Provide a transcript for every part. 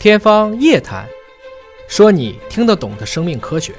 天方夜谭，说你听得懂的生命科学。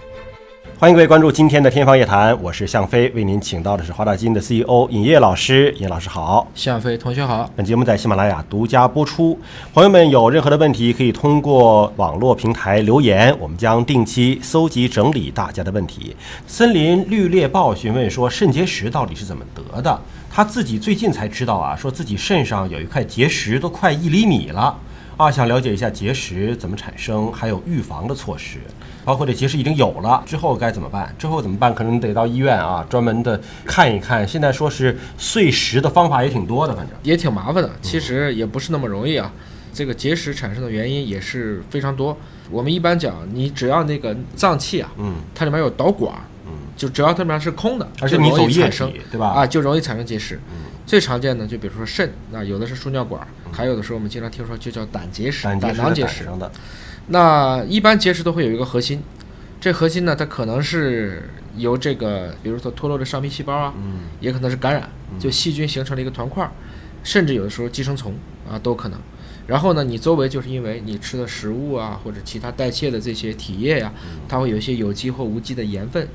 欢迎各位关注今天的《天方夜谭》，我是向飞，为您请到的是华大基因的 CEO 尹烨老师。尹老师好，向飞同学好。本节目在喜马拉雅独家播出。朋友们有任何的问题，可以通过网络平台留言，我们将定期搜集整理大家的问题。森林绿猎豹询问说，肾结石到底是怎么得的？他自己最近才知道啊，说自己肾上有一块结石，都快一厘米了啊，想了解一下结石怎么产生，还有预防的措施。包括这结石已经有了之后该怎么办？之后怎么办？可能得到医院啊，专门的看一看。现在说是碎石的方法也挺多的，反正也挺麻烦的。其实也不是那么容易啊。这个结石产生的原因也是非常多。我们一般讲，你只要那个脏器啊，嗯，它里面有导管，嗯，就只要它里面是空的，而且你就容易产生体，对吧？啊，就容易产生结石。嗯最常见的就比如说肾，那有的是输尿管，还有的时候我们经常听说就叫胆结石、胆结石囊结石。那一般结石都会有一个核心，这核心呢，它可能是由这个，比如说脱落的上皮细胞啊，嗯。也可能是感染，就细菌形成了一个团块儿，甚至有的时候寄生虫啊都可能。然后呢，你周围就是因为你吃的食物啊，或者其他代谢的这些体液呀、它会有一些有机或无机的盐分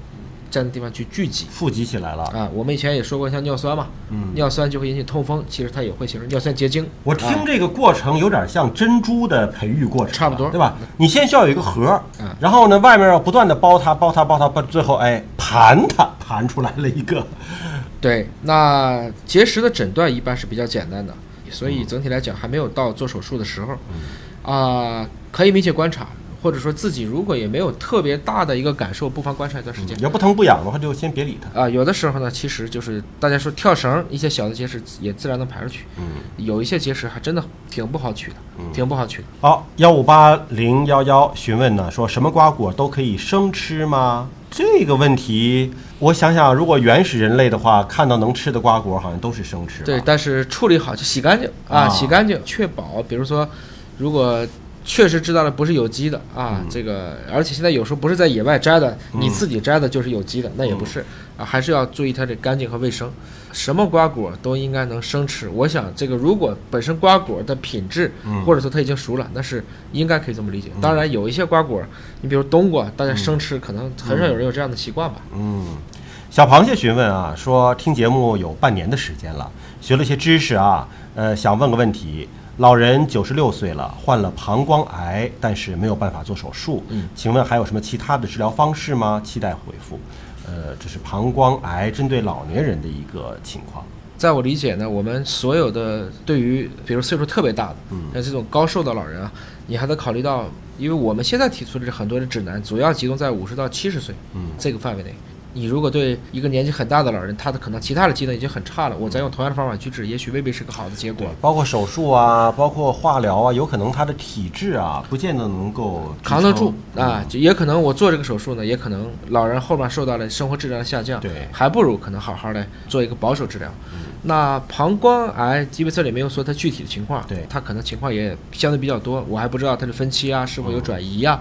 在的地方去聚集富集起来了。啊。我们以前也说过，像尿酸嘛，嗯，尿酸就会引起痛风，其实它也会形成尿酸结晶。我啊听这个过程有点像珍珠的培育过程，差不多对吧？你先需要有一个核儿嗯，然后呢，外面要不断的包它，包它，包它，包最后哎盘它，盘出来了一个。对，那结石的诊断一般是比较简单的，所以整体来讲还没有到做手术的时候。啊、可以密切观察，或者说自己如果也没有特别大的一个感受，不妨观察一段时间。要不疼不痒的话，就先别理它。啊、有的时候呢，其实就是大家说跳绳，一些小的结石也自然能排出去。嗯，有一些结石还真的挺不好取的，挺不好取的。好，幺五八零幺幺询问呢，说什么瓜果都可以生吃吗？这个问题，我想想，如果原始人类的话，看到能吃的瓜果，好像都是生吃吧。对，但是处理好就洗干净啊，啊洗干净，确保，比如说，如果确实知道了不是有机的啊，嗯这个，而且现在有时候不是在野外摘的，你自己摘的就是有机的，那也不嗯是啊，还是要注意它的干净和卫生。什么瓜果都应该能生吃，我想这个如果本身瓜果的品质，嗯或者说它已经熟了，那是应该可以这么理解。当然有一些瓜果，你比如冬瓜，大家生吃可能很少有人有这样的习惯吧。嗯，小螃蟹询问啊，说听节目有半年的时间了，学了些知识啊，呃，想问个问题。老人九十六岁了，患了膀胱癌，但是没有办法做手术。嗯，请问还有什么其他的治疗方式吗？期待回复。呃，这是膀胱癌针对老年人的一个情况。在我理解呢，我们所有的对于比如岁数特别大的，嗯像这种高寿的老人啊，你还得考虑到，因为我们现在提出的很多的指南，主要集中在五十到七十岁嗯这个范围内。你如果对一个年纪很大的老人，他的可能其他的机能已经很差了，我再用同样的方法去治，也许未必是个好的结果。包括手术啊，包括化疗啊，有可能他的体质啊，不见得能够扛得住啊，就也可能我做这个手术呢，也可能老人后面受到了生活质量的下降，对。还不如可能好好的做一个保守治疗。那膀胱癌，因为这里没有说它具体的情况，对。它可能情况也相对比较多，我还不知道它的分期啊，是否有转移呀、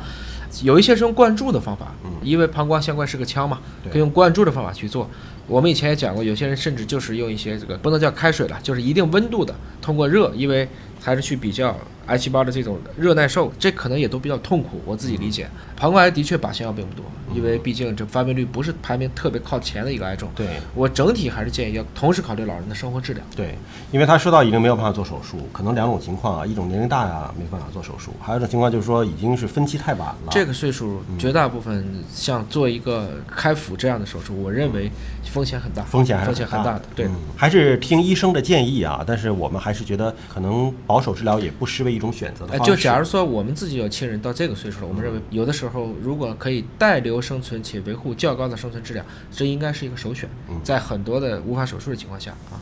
有一些是用灌注的方法，因为膀胱相关是个腔嘛，可以用灌注的方法去做。我们以前也讲过，有些人甚至就是用一些这个不能叫开水了，就是一定温度的，通过热，因为还是去比较癌细胞的这种热耐受，这可能也都比较痛苦。我自己理解，膀胱癌的确靶向药并不多，因为毕竟这发病率不是排名特别靠前的一个癌症。对我整体还是建议要同时考虑老人的生活质量。对，因为他说到已经没有办法做手术，可能两种情况啊，一种年龄大呀没办法做手术，还有一种情况就是说已经是分期太晚了。这个岁数，绝大部分像做一个开腹这样的手术，我认为风险很大，风险还是风险很大的。对，嗯还是听医生的建议啊。但是我们还是觉得可能保守治疗也不失为一种选择的哎，方式。就假如说我们自己有亲人到这个岁数了，我们认为有的时候如果可以带瘤生存且维护较高的生存质量，这应该是一个首选。在很多的无法手术的情况下啊，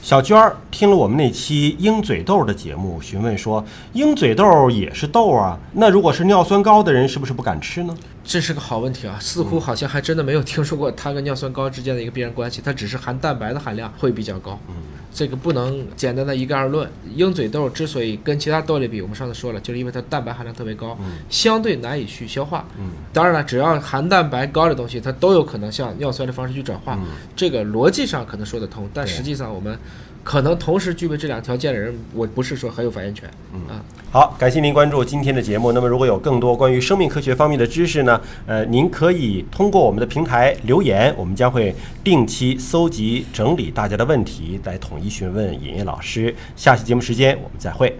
小娟儿听了我们那期鹰嘴豆的节目，询问说：鹰嘴豆也是豆啊？那如果是尿酸高的人，是不是不敢吃呢？这是个好问题啊，似乎好像还真的没有听说过它跟尿酸高之间的一个必然关系，它只是含蛋白的含量会比较高。嗯，这个不能简单的一概而论。鹰嘴豆之所以跟其他豆类比，我们上次说了，就是因为它蛋白含量特别高，相对难以去消化。嗯，当然了，只要含蛋白高的东西，它都有可能向尿酸的方式去转化。这个逻辑上可能说得通，但实际上我们可能同时具备这两条件的人，我不是说很有发言权。嗯啊，好，感谢您关注今天的节目。那么，如果有更多关于生命科学方面的知识呢，呃，您可以通过我们的平台留言，我们将会定期搜集整理大家的问题，来统一询问尹烨老师。下期节目时间我们再会。